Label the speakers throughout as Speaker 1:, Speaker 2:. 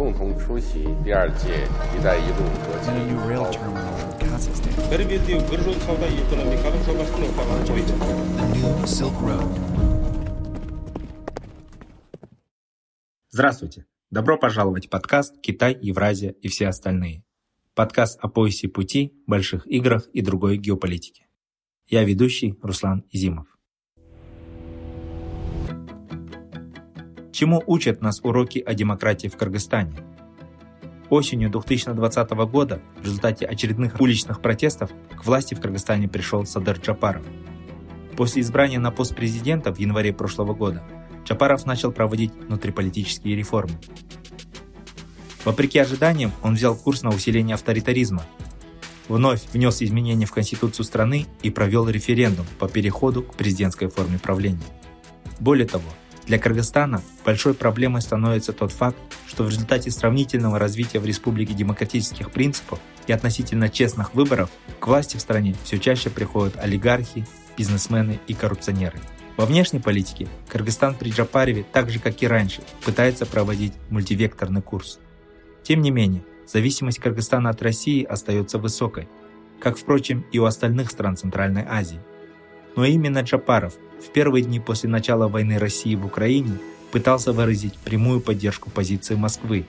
Speaker 1: 共同出席第二届“一带一路”国际
Speaker 2: and a new rail terminal in Kazakhstan,
Speaker 3: Перевізів біржу сауда і економіка, що вас не
Speaker 2: the new Silk Road.
Speaker 4: Здравствуйте! Добро пожаловать в подкаст «Китай, Евразия и все остальные». Подкаст о поясе пути, больших играх и другой геополитике. Я ведущий Руслан Изимов. Чему учат нас уроки о демократии в Кыргызстане? Осенью 2020 года в результате очередных уличных протестов к власти в Кыргызстане пришел Садыр Джапаров. После избрания на пост президента в январе прошлого года Джапаров начал проводить внутриполитические реформы. Вопреки ожиданиям, он взял курс на усиление авторитаризма, вновь внес изменения в Конституцию страны и провел референдум по переходу к президентской форме правления. Более того, для Кыргызстана большой проблемой становится тот факт, что в результате сравнительного развития в республике демократических принципов и относительно честных выборов к власти в стране все чаще приходят олигархи, бизнесмены и коррупционеры. Во внешней политике Кыргызстан при Джапареве, так же как и раньше, пытается проводить мультивекторный курс. Тем не менее, зависимость Кыргызстана от России остается высокой, как, впрочем, и у остальных стран Центральной Азии. Но именно Джапаров в первые дни после начала войны России в Украине пытался выразить прямую поддержку позиции Москвы,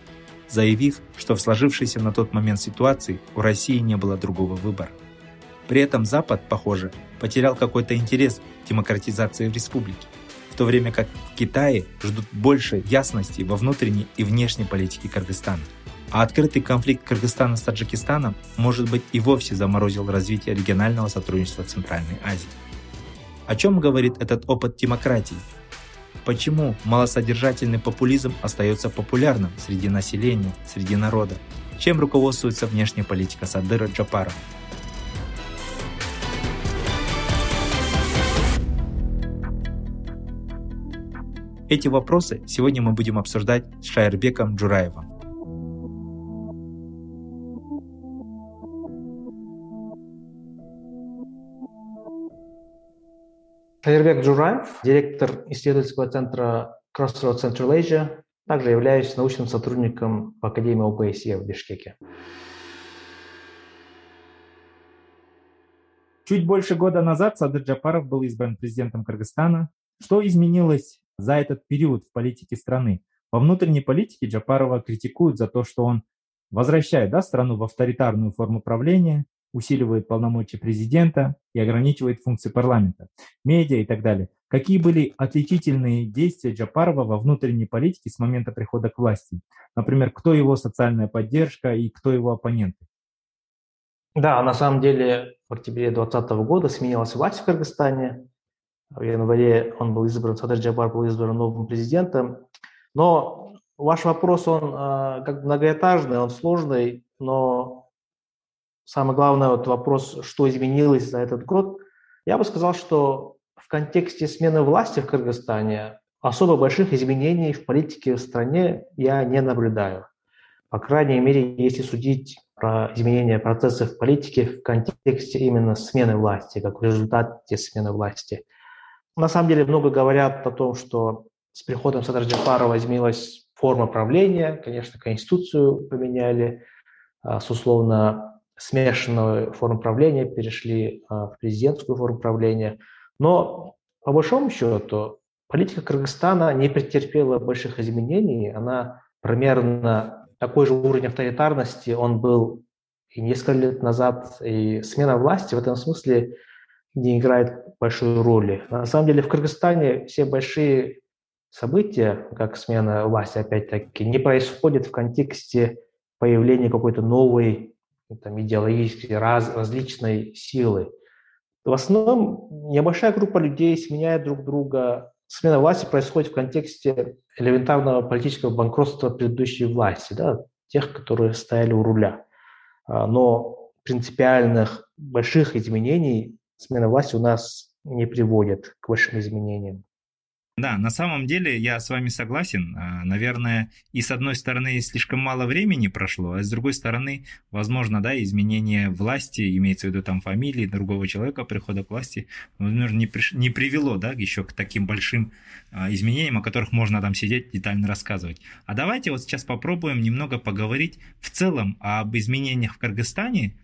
Speaker 4: заявив, что в сложившейся на тот момент ситуации у России не было другого выбора. При этом Запад, похоже, потерял какой-то интерес к демократизации в республике, в то время как в Китае ждут больше ясности во внутренней и внешней политике Кыргызстана. А открытый конфликт Кыргызстана с Таджикистаном, может быть, и вовсе заморозил развитие регионального сотрудничества Центральной Азии. О чем говорит этот опыт демократии? Почему малосодержательный популизм остается популярным среди населения, среди народа? Чем руководствуется внешняя политика Садыра Джапарова? Эти вопросы сегодня мы будем обсуждать с Шайербеком Джураевым.
Speaker 5: Шайербек Джураев, директор исследовательского центра Crossroads Central Asia, также являюсь научным сотрудником в Академии ОБСЕ в Бишкеке.
Speaker 4: Чуть больше года назад Садыр Джапаров был избран президентом Кыргызстана. Что изменилось за этот период в политике страны? Во внутренней политике Джапарова критикуют за то, что он возвращает да, страну в авторитарную форму правления, усиливает полномочия президента и ограничивает функции парламента, медиа и так далее. Какие были отличительные действия Джапарова во внутренней политике с момента прихода к власти? Например, кто его социальная поддержка и кто его оппоненты?
Speaker 5: Да, на самом деле в октябре 2020 года сменилась власть в Кыргызстане. В январе он был избран, Садыр Джапар был избран новым президентом. Но ваш вопрос, он э, как многоэтажный, он сложный, но самый главный вот вопрос, что изменилось за этот год, я бы сказал, что в контексте смены власти в Кыргызстане особо больших изменений в политике в стране я не наблюдаю. По крайней мере, если судить про изменения процессов в политике в контексте именно смены власти, как в результате смены власти. На самом деле много говорят о том, что с приходом Садар Джапарова изменилась форма правления, конечно, конституцию поменяли, а, с условно смешанной формы правления перешли а, в президентскую форму правления. Но по большому счету политика Кыргызстана не претерпела больших изменений, она примерно такой же уровень авторитарности, он был и несколько лет назад, и смена власти в этом смысле не играет большой роли. На самом деле в Кыргызстане все большие события, как смена власти, опять-таки, не происходят в контексте появления какой-то новой там, идеологической, раз, различной силы. В основном небольшая группа людей сменяет друг друга смена власти происходит в контексте элементарного политического банкротства предыдущей власти, да, тех, которые стояли у руля. А, но принципиальных больших изменений смена власти у нас не приводит к большим изменениям.
Speaker 4: Да, на самом деле я с вами согласен. А, наверное, и с одной стороны слишком мало времени прошло, а с другой стороны, возможно, да, изменение власти, имеется в виду там фамилии другого человека, прихода к власти, возможно, не, приш... не привело, да, еще к таким большим а, изменениям, о которых можно там сидеть детально рассказывать. А давайте вот сейчас попробуем немного поговорить в целом об изменениях в Кыргызстане,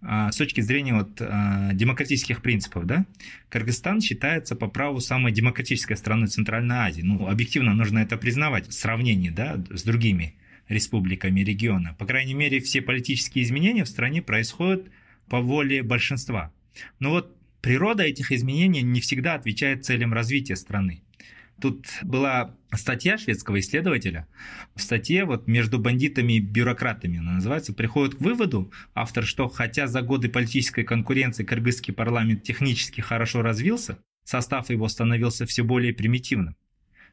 Speaker 4: с точки зрения вот, а, демократических принципов, да, Кыргызстан считается по праву самой демократической страной Центральной Азии. Ну, объективно нужно это признавать в сравнении да, с другими республиками региона. По крайней мере, все политические изменения в стране происходят по воле большинства. Но вот природа этих изменений не всегда отвечает целям развития страны. Тут была статья шведского исследователя. В статье вот между бандитами и бюрократами она называется приходит к выводу автор, что хотя за годы политической конкуренции кыргызский парламент технически хорошо развился, состав его становился все более примитивным.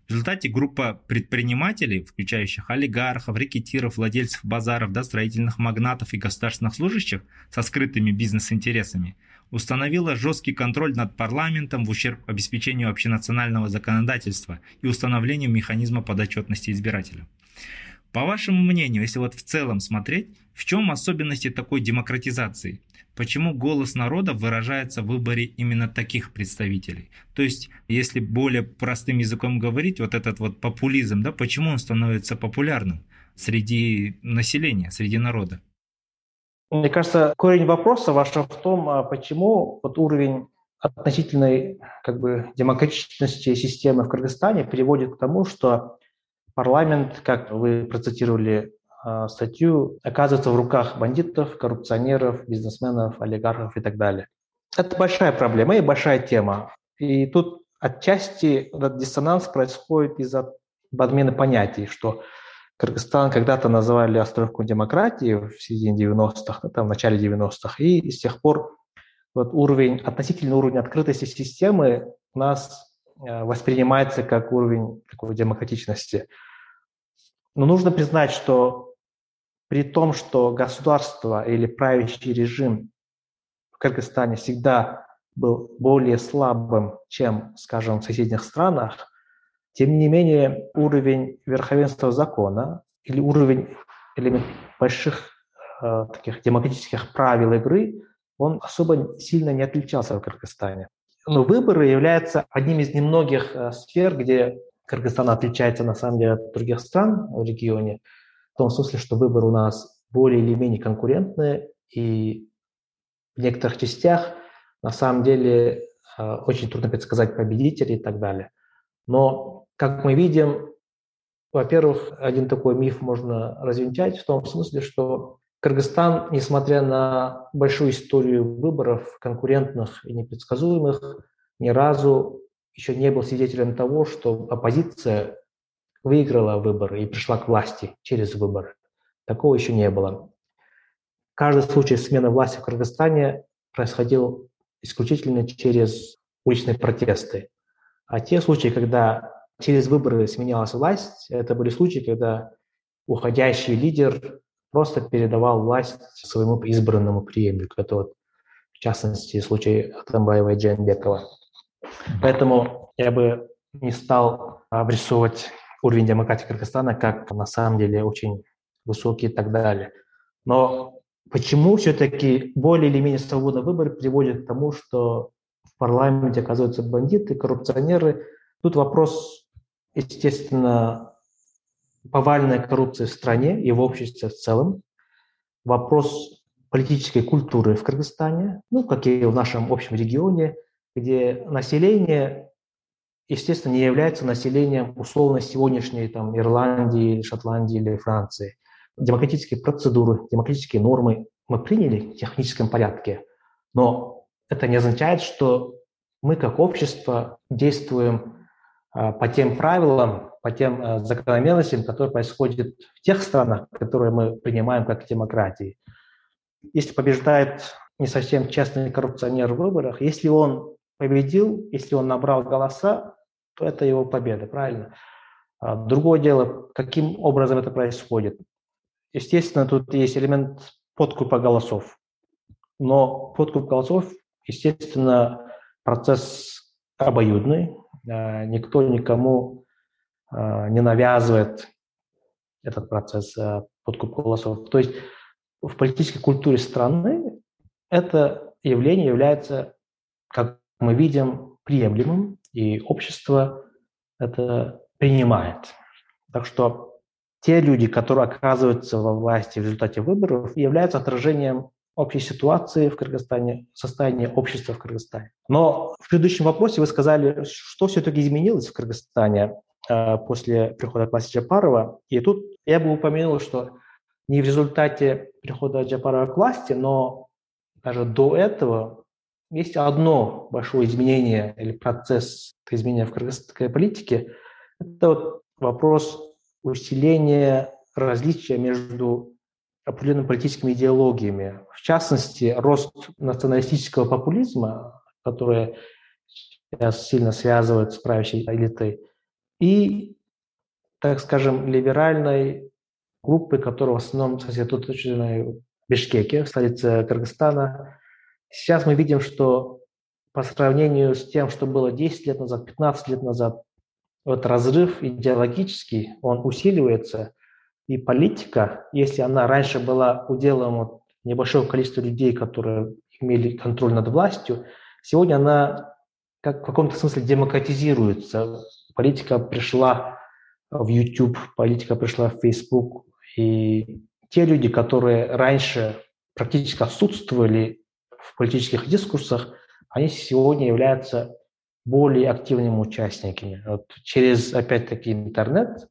Speaker 4: В результате группа предпринимателей, включающих олигархов, рекетиров, владельцев базаров, да, строительных магнатов и государственных служащих со скрытыми бизнес-интересами – установила жесткий контроль над парламентом в ущерб обеспечению общенационального законодательства и установлению механизма подотчетности избирателя. По вашему мнению, если вот в целом смотреть, в чем особенности такой демократизации? Почему голос народа выражается в выборе именно таких представителей? То есть, если более простым языком говорить, вот этот вот популизм, да, почему он становится популярным среди населения, среди народа?
Speaker 5: Мне кажется, корень вопроса вашего в том, а почему вот уровень относительной как бы, демократичности системы в Кыргызстане приводит к тому, что парламент, как вы процитировали э, статью, оказывается в руках бандитов, коррупционеров, бизнесменов, олигархов и так далее. Это большая проблема и большая тема. И тут отчасти этот диссонанс происходит из-за подмены понятий, что Кыргызстан когда-то называли островком демократии в середине 90-х, там, в начале 90-х, и с тех пор вот уровень, относительный уровень открытости системы у нас э, воспринимается как уровень такой демократичности. Но нужно признать, что при том, что государство или правящий режим в Кыргызстане всегда был более слабым, чем, скажем, в соседних странах, тем не менее, уровень верховенства закона или уровень элемент больших э, таких демократических правил игры, он особо сильно не отличался в Кыргызстане. Но выборы являются одним из немногих э, сфер, где Кыргызстан отличается на самом деле от других стран в регионе, в том смысле, что выборы у нас более или менее конкурентные, и в некоторых частях на самом деле э, очень трудно предсказать победителей и так далее. Но как мы видим, во-первых, один такой миф можно развенчать в том смысле, что Кыргызстан, несмотря на большую историю выборов, конкурентных и непредсказуемых, ни разу еще не был свидетелем того, что оппозиция выиграла выборы и пришла к власти через выборы. Такого еще не было. Каждый случай смены власти в Кыргызстане происходил исключительно через уличные протесты. А те случаи, когда через выборы сменялась власть. Это были случаи, когда уходящий лидер просто передавал власть своему избранному преемнику. Это вот, в частности, случай Атамбаева и Джанбекова. Поэтому я бы не стал обрисовывать уровень демократии Кыргызстана как на самом деле очень высокий и так далее. Но почему все-таки более или менее свободный выбор приводит к тому, что парламенте оказываются бандиты, коррупционеры? Тут вопрос естественно, повальная коррупция в стране и в обществе в целом, вопрос политической культуры в Кыргызстане, ну, как и в нашем общем регионе, где население, естественно, не является населением условно сегодняшней там, Ирландии, Шотландии или Франции. Демократические процедуры, демократические нормы мы приняли в техническом порядке, но это не означает, что мы как общество действуем а, по тем правилам, по тем а, закономерностям, которые происходят в тех странах, которые мы принимаем как демократии. Если побеждает не совсем честный коррупционер в выборах, если он победил, если он набрал голоса, то это его победа, правильно? А, другое дело, каким образом это происходит. Естественно, тут есть элемент подкупа голосов. Но подкуп голосов, естественно, процесс обоюдный, никто никому не навязывает этот процесс подкупа голосов. То есть в политической культуре страны это явление является, как мы видим, приемлемым, и общество это принимает. Так что те люди, которые оказываются во власти в результате выборов, являются отражением общей ситуации в Кыргызстане, состояния общества в Кыргызстане. Но в предыдущем вопросе вы сказали, что все-таки изменилось в Кыргызстане э, после прихода к власти Джапарова. И тут я бы упомянул, что не в результате прихода Джапарова к власти, но даже до этого есть одно большое изменение или процесс изменения в кыргызской политике. Это вот вопрос усиления различия между определенными политическими идеологиями. В частности, рост националистического популизма, который сейчас сильно связывает с правящей элитой, и, так скажем, либеральной группы, которая в основном сосредоточена в Бишкеке, в столице Кыргызстана. Сейчас мы видим, что по сравнению с тем, что было 10 лет назад, 15 лет назад, вот разрыв идеологический, он усиливается, и политика, если она раньше была уделом вот небольшого количества людей, которые имели контроль над властью, сегодня она как в каком-то смысле демократизируется. Политика пришла в YouTube, политика пришла в Facebook, и те люди, которые раньше практически отсутствовали в политических дискурсах, они сегодня являются более активными участниками. Вот через, опять-таки, интернет,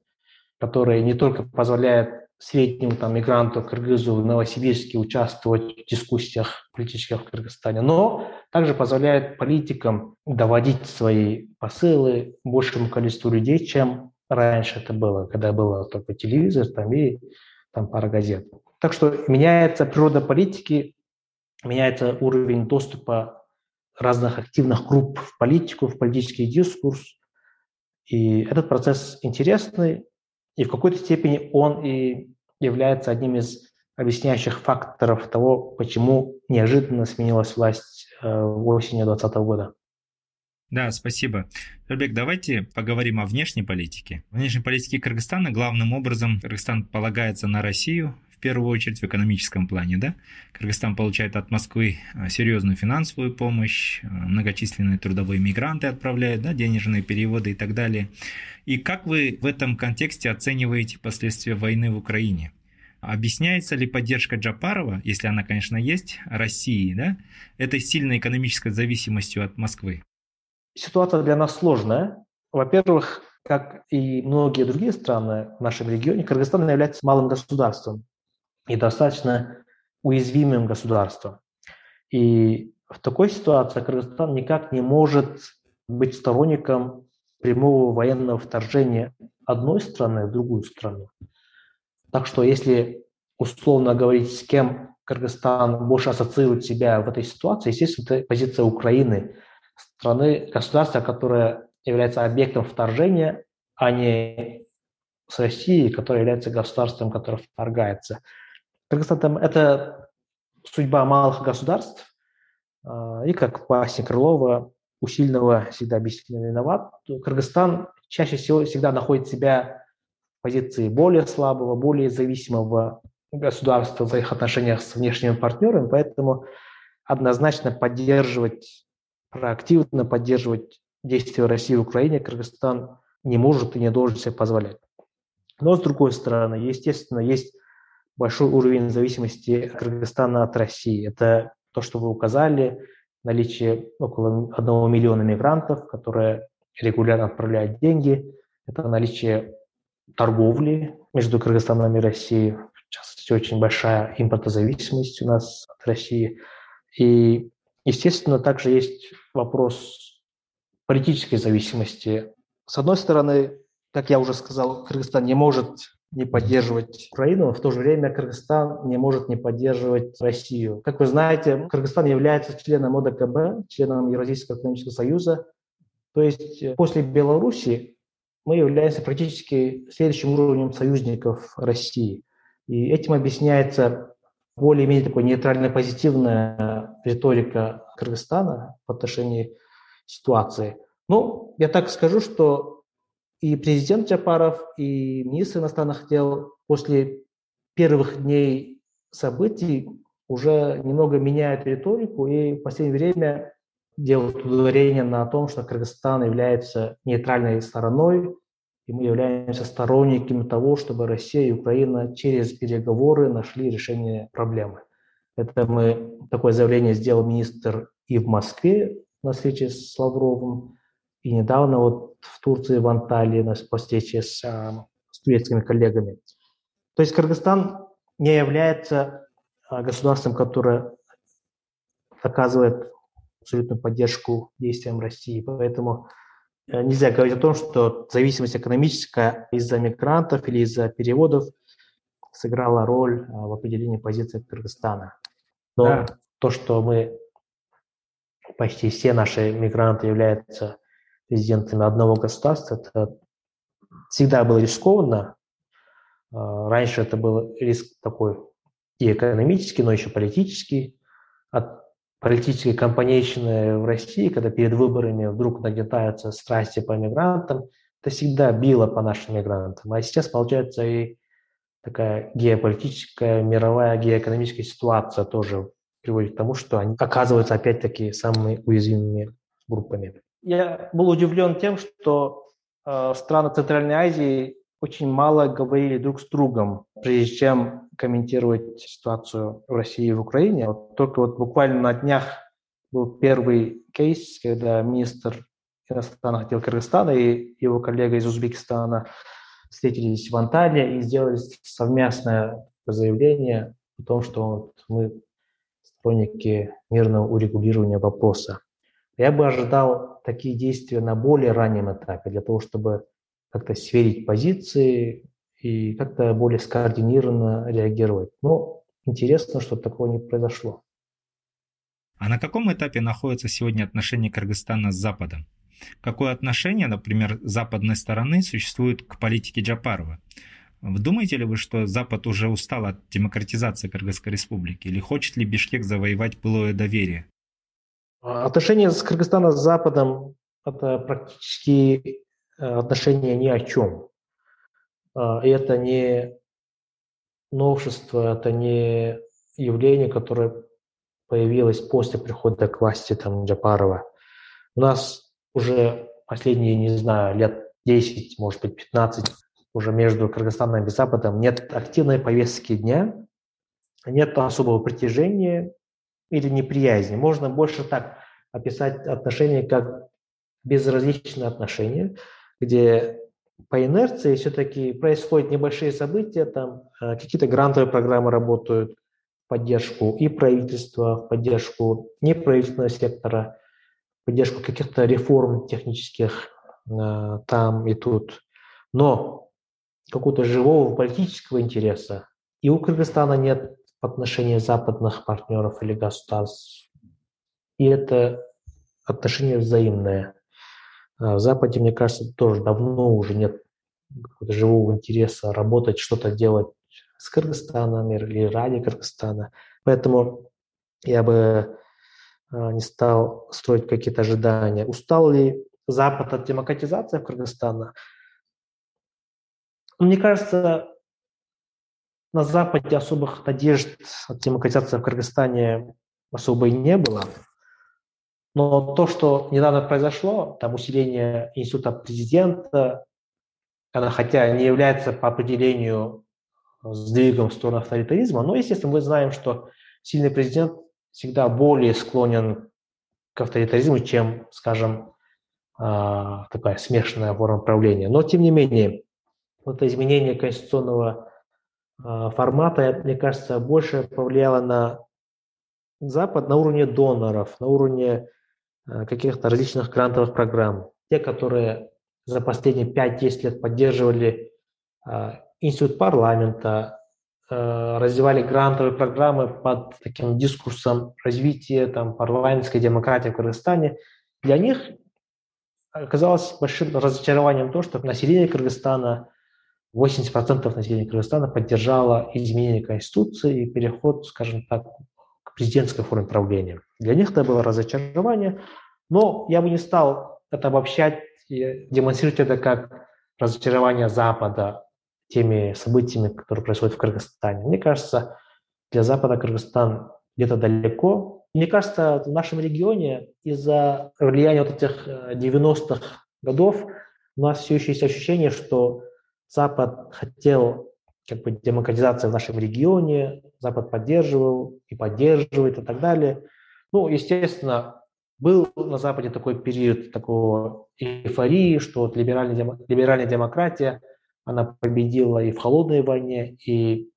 Speaker 5: который не только позволяет среднему там, мигранту, кыргызу в Новосибирске участвовать в дискуссиях политических в Кыргызстане, но также позволяет политикам доводить свои посылы большему количеству людей, чем раньше это было, когда было только телевизор там, и там, пара газет. Так что меняется природа политики, меняется уровень доступа разных активных групп в политику, в политический дискурс. И этот процесс интересный, и в какой-то степени он и является одним из объясняющих факторов того, почему неожиданно сменилась власть э, осенью 2020 года.
Speaker 4: Да, спасибо. Рубек, давайте поговорим о внешней политике. В внешней политике Кыргызстана главным образом Кыргызстан полагается на Россию, в первую очередь в экономическом плане, да? Кыргызстан получает от Москвы э, серьезную финансовую помощь, э, многочисленные трудовые мигранты отправляют, да, денежные переводы и так далее. И как вы в этом контексте оцениваете последствия войны в Украине? Объясняется ли поддержка Джапарова, если она, конечно, есть, России, да, этой сильной экономической зависимостью от Москвы?
Speaker 5: Ситуация для нас сложная. Во-первых, как и многие другие страны в нашем регионе, Кыргызстан является малым государством и достаточно уязвимым государством. И в такой ситуации Кыргызстан никак не может быть сторонником прямого военного вторжения одной страны в другую страну. Так что если условно говорить, с кем Кыргызстан больше ассоциирует себя в этой ситуации, естественно, это позиция Украины – страны, государства, которое является объектом вторжения, а не с Россией, которая является государством, которое вторгается. Кыргызстан – это судьба малых государств, а, и как пасни Крылова, усильного всегда бессильно виноват. Кыргызстан чаще всего всегда находит себя в позиции более слабого, более зависимого государства в своих отношениях с внешними партнерами, поэтому однозначно поддерживать проактивно поддерживать действия России в Украине Кыргызстан не может и не должен себе позволять. Но с другой стороны, естественно, есть большой уровень зависимости Кыргызстана от России. Это то, что вы указали, наличие около одного миллиона мигрантов, которые регулярно отправляют деньги. Это наличие торговли между Кыргызстаном и Россией. В частности, очень большая импортозависимость у нас от России. И Естественно, также есть вопрос политической зависимости. С одной стороны, как я уже сказал, Кыргызстан не может не поддерживать Украину, в то же время Кыргызстан не может не поддерживать Россию. Как вы знаете, Кыргызстан является членом ОДКБ, членом Евразийского экономического союза. То есть э, после Беларуси мы являемся практически следующим уровнем союзников России. И этим объясняется более-менее такой нейтрально позитивная риторика Кыргызстана в отношении ситуации. Ну, я так скажу, что и президент Джапаров, и министр иностранных дел после первых дней событий уже немного меняют риторику и в последнее время делают ударение на том, что Кыргызстан является нейтральной стороной, и мы являемся сторонниками того, чтобы Россия и Украина через переговоры нашли решение проблемы. Это мы такое заявление сделал министр и в Москве на встрече с Лавровым, и недавно вот в Турции, в Анталии на встрече с, а, с турецкими коллегами. То есть Кыргызстан не является а, государством, которое оказывает абсолютную поддержку действиям России. Поэтому э, нельзя говорить о том, что зависимость экономическая из-за мигрантов или из-за переводов сыграла роль а, в определении позиции Кыргызстана. Но да. то, что мы почти все наши мигранты являются резидентами одного государства, это всегда было рискованно. А, раньше это был риск такой и экономический, но еще политический. От политической компанейщины в России, когда перед выборами вдруг нагнетаются страсти по мигрантам, это всегда било по нашим мигрантам. А сейчас, получается, и такая геополитическая, мировая геоэкономическая ситуация тоже приводит к тому, что они оказываются опять-таки самыми уязвимыми группами. Я был удивлен тем, что э, страны Центральной Азии очень мало говорили друг с другом, прежде чем комментировать ситуацию в России и в Украине. Вот только вот буквально на днях был первый кейс, когда министр иностранных дел Кыргызстана и его коллега из Узбекистана встретились в Анталии и сделали совместное заявление о том, что вот мы сторонники мирного урегулирования вопроса. Я бы ожидал такие действия на более раннем этапе, для того, чтобы как-то сверить позиции и как-то более скоординированно реагировать. Но интересно, что такого не произошло.
Speaker 4: А на каком этапе находятся сегодня отношения Кыргызстана с Западом? Какое отношение, например, западной стороны существует к политике Джапарова? Думаете ли вы, что Запад уже устал от демократизации Кыргызской республики? Или хочет ли Бишкек завоевать былое доверие?
Speaker 5: Отношения с Кыргызстаном с Западом – это практически Э, отношения ни о чем. А, и это не новшество, это не явление, которое появилось после прихода к власти там, Джапарова. У нас уже последние, не знаю, лет 10, может быть, 15 уже между Кыргызстаном и Западом нет активной повестки дня, нет особого притяжения или неприязни. Можно больше так описать отношения как безразличные отношения – где по инерции все-таки происходят небольшие события, там э, какие-то грантовые программы работают в поддержку и правительства, в поддержку неправительственного сектора, в поддержку каких-то реформ технических э, там и тут. Но какого-то живого политического интереса и у Кыргызстана нет в отношении западных партнеров или государств. И это отношение взаимное. А в Западе, мне кажется, тоже давно уже нет живого интереса работать, что-то делать с Кыргызстаном или ради Кыргызстана. Поэтому я бы а, не стал строить какие-то ожидания. Устал ли Запад от демократизации в Кыргызстане? Мне кажется, на Западе особых надежд от демократизации в Кыргызстане особо и не было. Но то, что недавно произошло, там усиление института президента, хотя не является по определению сдвигом в сторону авторитаризма, но, естественно, мы знаем, что сильный президент всегда более склонен к авторитаризму, чем, скажем, а, такая смешанная форма правления. Но, тем не менее, вот изменение конституционного формата, мне кажется, больше повлияло на Запад на уровне доноров, на уровне Э, каких-то различных грантовых программ. Те, которые за последние 5-10 лет поддерживали э, институт парламента, развивали грантовые программы под таким дискурсом развития там, парламентской демократии в Кыргызстане, для них оказалось большим разочарованием то, что население Кыргызстана, 80% населения Кыргызстана поддержало изменение Конституции и переход, скажем так, президентской форме правления. Для них это было разочарование, но я бы не стал это обобщать демонстрировать это как разочарование Запада теми событиями, которые происходят в Кыргызстане. Мне кажется, для Запада Кыргызстан где-то далеко. Мне кажется, в нашем регионе из-за влияния вот этих 90-х э, годов у нас все еще есть ощущение, что Запад хотел как бы демократизации в нашем регионе, Запад поддерживал и поддерживает и так далее. Ну, естественно, был на Западе такой период такого эйфории, что вот либеральная, либеральная демократия, она победила и в холодной войне, и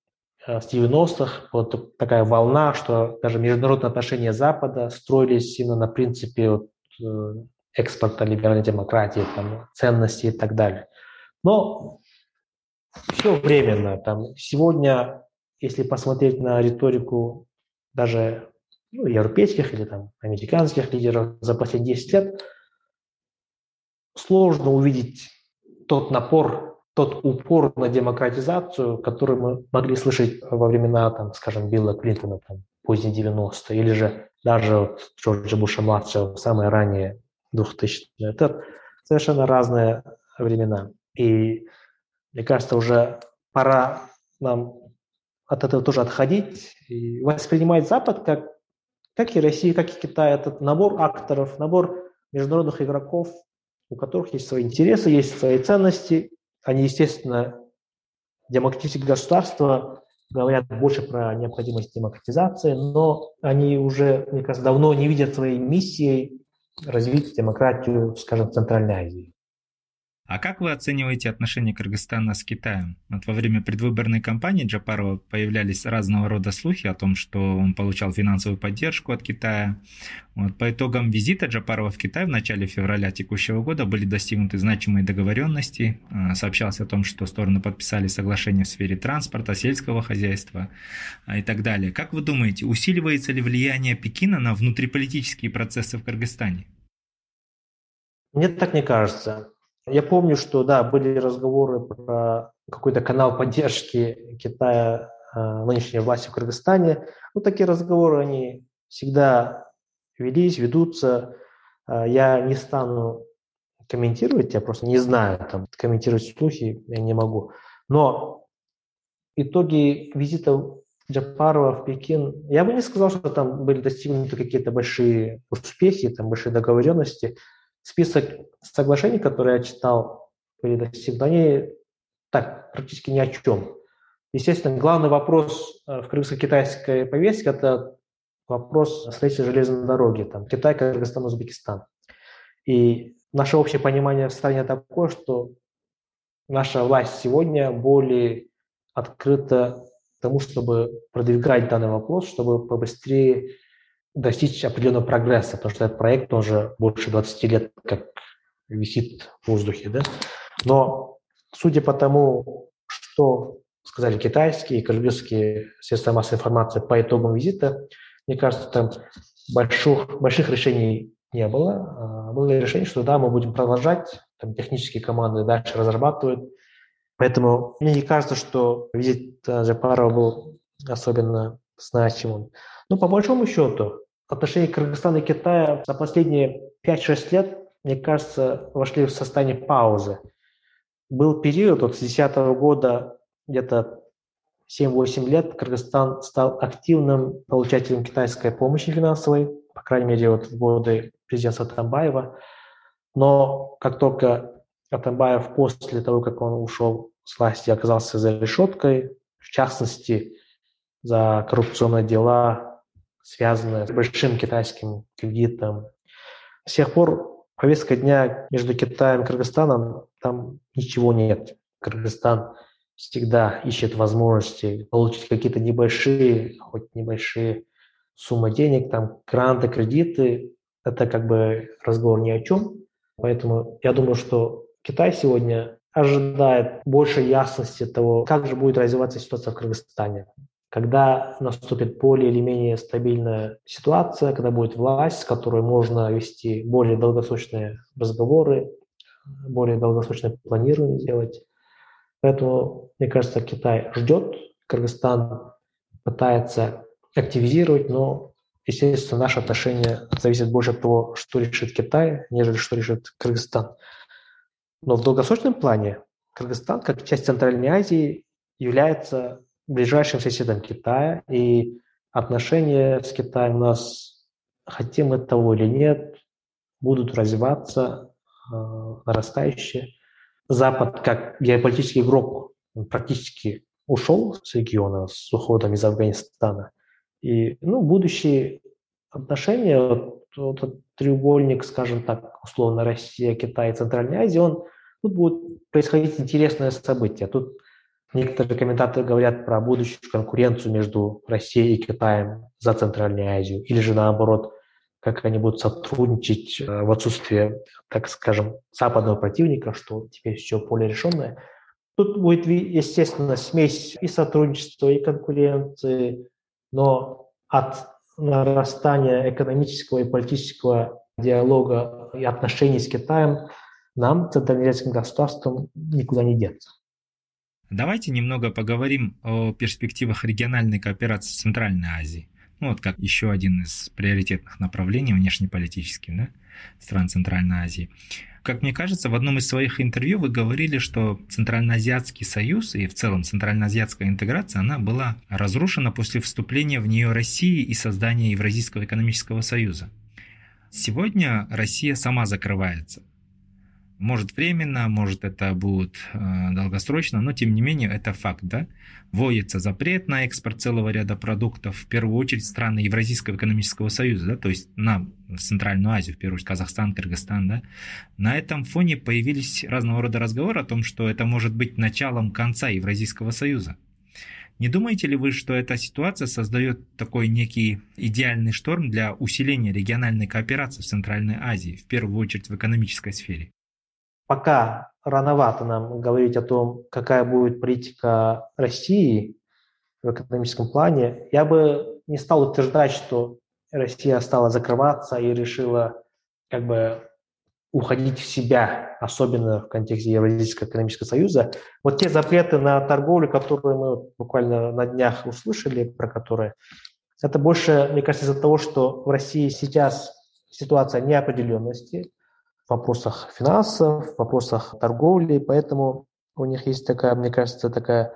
Speaker 5: э, с 90-х вот такая волна, что даже международные отношения Запада строились именно на принципе вот, э, экспорта либеральной демократии, там, ценностей и так далее. Но все временно. Там, сегодня, если посмотреть на риторику даже ну, европейских или там, американских лидеров за последние 10 лет, сложно увидеть тот напор, тот упор на демократизацию, который мы могли слышать во времена, там, скажем, Билла Клинтона, там, поздние 90-е, или же даже Джорджа Буша-младшего, самые ранние 2000-е. Это совершенно разные времена. И мне кажется, уже пора нам от этого тоже отходить и воспринимать Запад как, как и Россия, как и Китай, этот набор акторов, набор международных игроков, у которых есть свои интересы, есть свои ценности. Они, естественно, демократические государства говорят больше про необходимость демократизации, но они уже, мне кажется, давно не видят своей миссией развить демократию, скажем, в Центральной Азии.
Speaker 4: А как вы оцениваете отношения Кыргызстана с Китаем? Вот во время предвыборной кампании Джапарова появлялись разного рода слухи о том, что он получал финансовую поддержку от Китая. Вот, по итогам визита Джапарова в Китай в начале февраля текущего года были достигнуты значимые договоренности. А, сообщалось о том, что стороны подписали соглашение в сфере транспорта, сельского хозяйства а, и так далее. Как вы думаете, усиливается ли влияние Пекина на внутриполитические процессы в Кыргызстане?
Speaker 5: Мне так не кажется. Я помню, что, да, были разговоры про какой-то канал поддержки Китая э, нынешней власти в Кыргызстане. Ну, такие разговоры, они всегда велись, ведутся. Э, я не стану комментировать, я просто не знаю, там, комментировать слухи я не могу. Но итоги визита Джапарова в Пекин, я бы не сказал, что там были достигнуты какие-то большие успехи, там большие договоренности список соглашений, которые я читал перед достигнуты, они так, практически ни о чем. Естественно, главный вопрос э, в кыргызско-китайской повестке – это вопрос строительства железной дороги, там, Китай, Кыргызстан, Узбекистан. И наше общее понимание в стране такое, что наша власть сегодня более открыта тому, чтобы продвигать данный вопрос, чтобы побыстрее достичь определенного прогресса, потому что этот проект уже больше 20 лет как висит в воздухе. Да? Но судя по тому, что сказали китайские и кыргызские средства массовой информации по итогам визита, мне кажется, там больших, больших решений не было. А, было решение, что да, мы будем продолжать, там технические команды дальше разрабатывают. Поэтому мне не кажется, что визит Джапарова был особенно значимым. Но по большому счету, отношения Кыргызстана и Китая за последние 5-6 лет, мне кажется, вошли в состояние паузы. Был период, вот с 2010 года, где-то 7-8 лет, Кыргызстан стал активным получателем китайской помощи финансовой, по крайней мере, вот в годы президентства Атамбаева. Но как только Атамбаев после того, как он ушел с власти, оказался за решеткой, в частности, за коррупционные дела, связанные с большим китайским кредитом. С тех пор повестка дня между Китаем и Кыргызстаном, там ничего нет. Кыргызстан всегда ищет возможности получить какие-то небольшие, хоть небольшие суммы денег, там гранты, кредиты. Это как бы разговор ни о чем. Поэтому я думаю, что Китай сегодня ожидает больше ясности того, как же будет развиваться ситуация в Кыргызстане. Когда наступит более или менее стабильная ситуация, когда будет власть, с которой можно вести более долгосрочные разговоры, более долгосрочное планирование делать. Поэтому, мне кажется, Китай ждет, Кыргызстан пытается активизировать, но естественно, наше отношение зависит больше от того, что решит Китай, нежели что решит Кыргызстан. Но в долгосрочном плане Кыргызстан, как часть Центральной Азии, является ближайшим соседом Китая, и отношения с Китаем у нас, хотим мы того или нет, будут развиваться э, нарастающие. Запад, как геополитический игрок, практически ушел с региона с уходом из Афганистана. И ну, будущие отношения, вот, вот этот треугольник, скажем так, условно Россия, Китай, Центральная Азия, он тут будет происходить интересное событие. Тут некоторые комментаторы говорят про будущую конкуренцию между Россией и Китаем за Центральную Азию, или же наоборот, как они будут сотрудничать э, в отсутствие, так скажем, западного противника, что теперь все поле решенное. Тут будет, естественно, смесь и сотрудничества, и конкуренции, но от нарастания экономического и политического диалога и отношений с Китаем нам, центральноазиатским государствам, никуда не деться.
Speaker 4: Давайте немного поговорим о перспективах региональной кооперации в Центральной Азии. Ну, вот как еще один из приоритетных направлений внешнеполитических да, стран Центральной Азии. Как мне кажется, в одном из своих интервью вы говорили, что Центральноазиатский союз и в целом Центральноазиатская интеграция, она была разрушена после вступления в нее России и создания Евразийского экономического союза. Сегодня Россия сама закрывается. Может временно, может это будет э, долгосрочно, но тем не менее это факт, да? Вводится запрет на экспорт целого ряда продуктов, в первую очередь страны Евразийского экономического союза, да, то есть на Центральную Азию, в первую очередь Казахстан, Кыргызстан, да. На этом фоне появились разного рода разговоры о том, что это может быть началом конца Евразийского союза. Не думаете ли вы, что эта ситуация создает такой некий идеальный шторм для усиления региональной кооперации в Центральной Азии, в первую очередь в экономической сфере?
Speaker 5: Пока рановато нам говорить о том, какая будет политика России в экономическом плане. Я бы не стал утверждать, что Россия стала закрываться и решила как бы уходить в себя, особенно в контексте Евразийского экономического союза. Вот те запреты на торговлю, которые мы буквально на днях услышали, про которые, это больше, мне кажется, из-за того, что в России сейчас ситуация неопределенности, в вопросах финансов, в вопросах торговли, поэтому у них есть такая, мне кажется, такая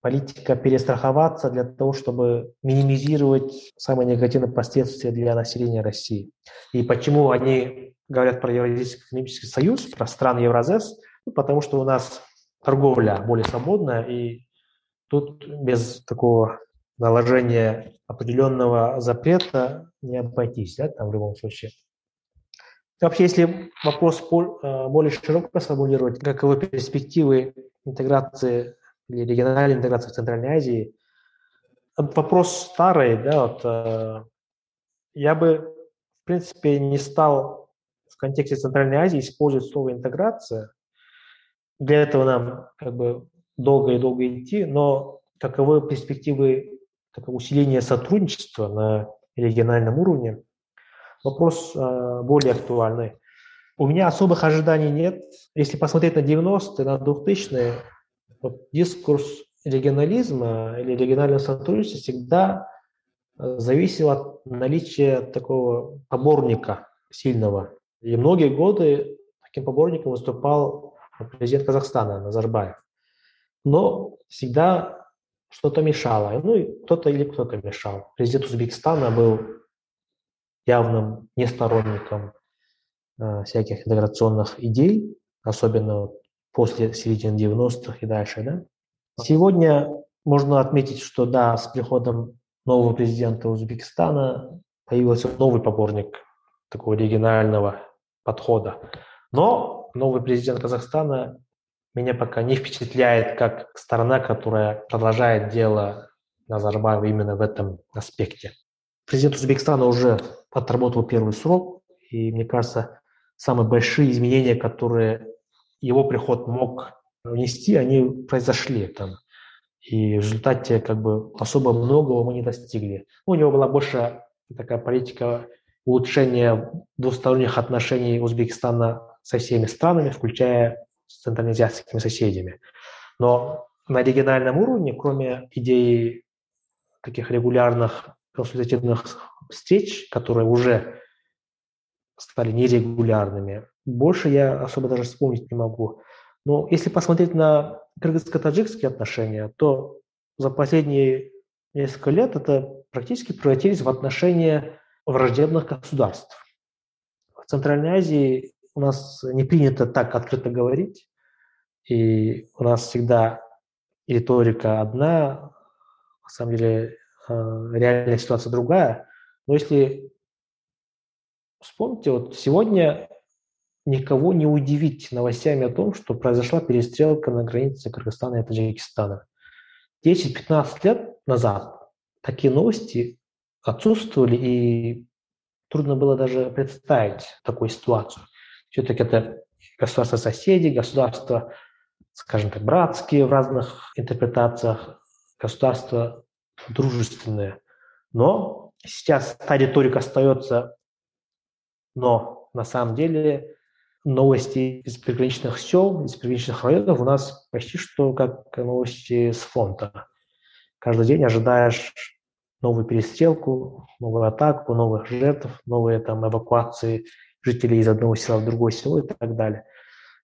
Speaker 5: политика перестраховаться для того, чтобы минимизировать самые негативные последствия для населения России. И почему они говорят про Евразийский экономический союз, про страны Евразес? Ну, потому что у нас торговля более свободная, и тут без такого наложения определенного запрета не обойтись, да, там в любом случае. Вообще, если вопрос э, более широко сформулировать, каковы перспективы интеграции или региональной интеграции в Центральной Азии, вопрос старый, да, вот, э, я бы, в принципе, не стал в контексте Центральной Азии использовать слово «интеграция». Для этого нам как бы долго и долго идти, но каковы перспективы усиления сотрудничества на региональном уровне – вопрос э, более актуальный. У меня особых ожиданий нет. Если посмотреть на 90-е, на 2000-е, вот дискурс регионализма или регионального сотрудничества всегда э, зависел от наличия такого поборника сильного. И многие годы таким поборником выступал президент Казахстана Назарбаев. Но всегда что-то мешало. Ну и кто-то или кто-то мешал. Президент Узбекистана был явным несторонником э, всяких интеграционных идей, особенно после середины 90-х и дальше. Да? Сегодня можно отметить, что да, с приходом нового президента Узбекистана появился новый поборник такого регионального подхода. Но новый президент Казахстана меня пока не впечатляет как сторона, которая продолжает дело Назарбаева именно в этом аспекте. Президент Узбекистана уже отработал первый срок, и, мне кажется, самые большие изменения, которые его приход мог внести, они произошли там. И в результате как бы особо многого мы не достигли. У него была больше такая политика улучшения двусторонних отношений Узбекистана со всеми странами, включая с центральноазиатскими соседями. Но на региональном уровне, кроме идеи таких регулярных консультативных встреч, которые уже стали нерегулярными, больше я особо даже вспомнить не могу. Но если посмотреть на кыргызско-таджикские отношения, то за последние несколько лет это практически превратились в отношения враждебных государств. В Центральной Азии у нас не принято так открыто говорить, и у нас всегда риторика одна, на самом деле реальная ситуация другая. Но если вспомните, вот сегодня никого не удивить новостями о том, что произошла перестрелка на границе Кыргызстана и Таджикистана. 10-15 лет назад такие новости отсутствовали, и трудно было даже представить такую ситуацию. Все-таки это государства-соседи, государства, скажем так, братские в разных интерпретациях, государства дружественные. Но сейчас та риторика остается, но на самом деле новости из приграничных сел, из приграничных районов у нас почти что как новости с фронта. Каждый день ожидаешь новую перестрелку, новую атаку, новых жертв, новые там эвакуации жителей из одного села в другое село и так далее.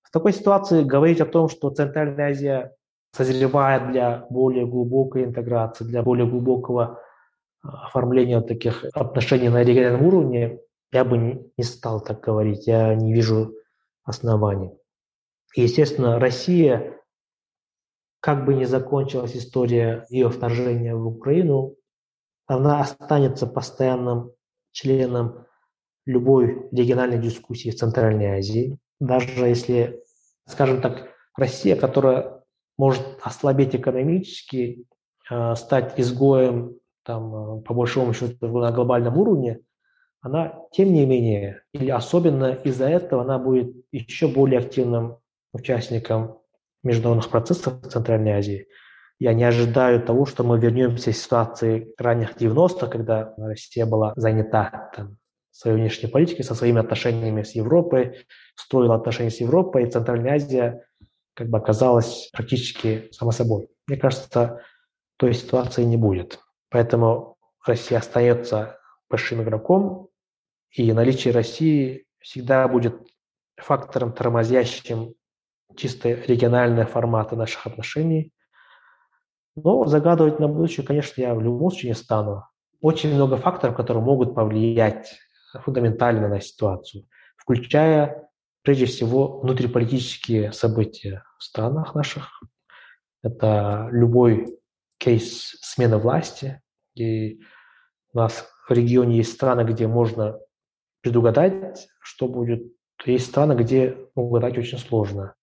Speaker 5: В такой ситуации говорить о том, что Центральная Азия созревает для более глубокой интеграции, для более глубокого а, оформления таких отношений на региональном уровне, я бы не стал так говорить. Я не вижу оснований. И, естественно, Россия, как бы ни закончилась история ее вторжения в Украину, она останется постоянным членом любой региональной дискуссии в Центральной Азии. Даже если, скажем так, Россия, которая может ослабеть экономически, э, стать изгоем там, э, по большому счету на глобальном уровне – она, тем не менее, или особенно из-за этого, она будет еще более активным участником международных процессов в Центральной Азии. Я не ожидаю того, что мы вернемся к ситуации ранних 90-х, когда Россия была занята там, своей внешней политикой, со своими отношениями с Европой, строила отношения с Европой, и Центральная Азия как бы оказалась практически само собой. Мне кажется, той ситуации не будет. Поэтому Россия остается большим игроком, и наличие России всегда будет фактором, тормозящим чисто региональные форматы наших отношений. Но загадывать на будущее, конечно, я в любом случае не стану. Очень много факторов, которые могут повлиять фундаментально на ситуацию, включая, прежде всего, внутриполитические события в странах наших. Это любой кейс смены власти. И у нас в регионе есть страны, где можно предугадать, что будет. Есть страны, где угадать очень сложно.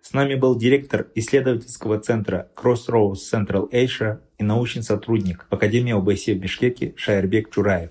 Speaker 4: С нами был директор исследовательского центра Crossroads Central Asia и научный сотрудник Академии ОБСЕ в Бишкеке Шайербек Чураев.